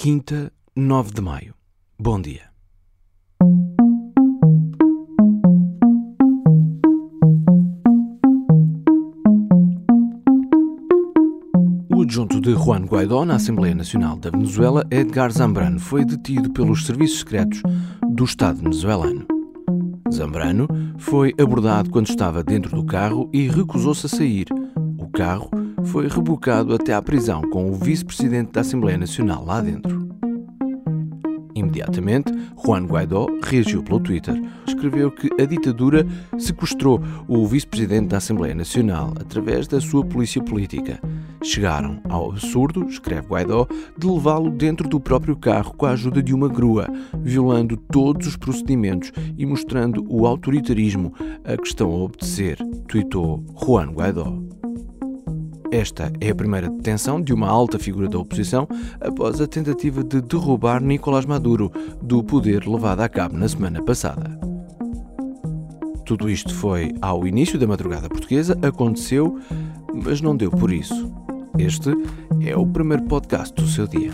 Quinta, 9 de maio. Bom dia. O adjunto de Juan Guaidó na Assembleia Nacional da Venezuela, Edgar Zambrano, foi detido pelos serviços secretos do Estado venezuelano. Zambrano foi abordado quando estava dentro do carro e recusou-se a sair. O carro foi rebocado até à prisão com o vice-presidente da Assembleia Nacional lá dentro. Imediatamente, Juan Guaidó reagiu pelo Twitter. Escreveu que a ditadura sequestrou o vice-presidente da Assembleia Nacional através da sua polícia política. Chegaram ao absurdo, escreve Guaidó, de levá-lo dentro do próprio carro com a ajuda de uma grua, violando todos os procedimentos e mostrando o autoritarismo a que estão a obedecer, tweetou Juan Guaidó. Esta é a primeira detenção de uma alta figura da oposição após a tentativa de derrubar Nicolás Maduro do poder levada a cabo na semana passada. Tudo isto foi ao início da madrugada portuguesa, aconteceu, mas não deu por isso. Este é o primeiro podcast do seu dia.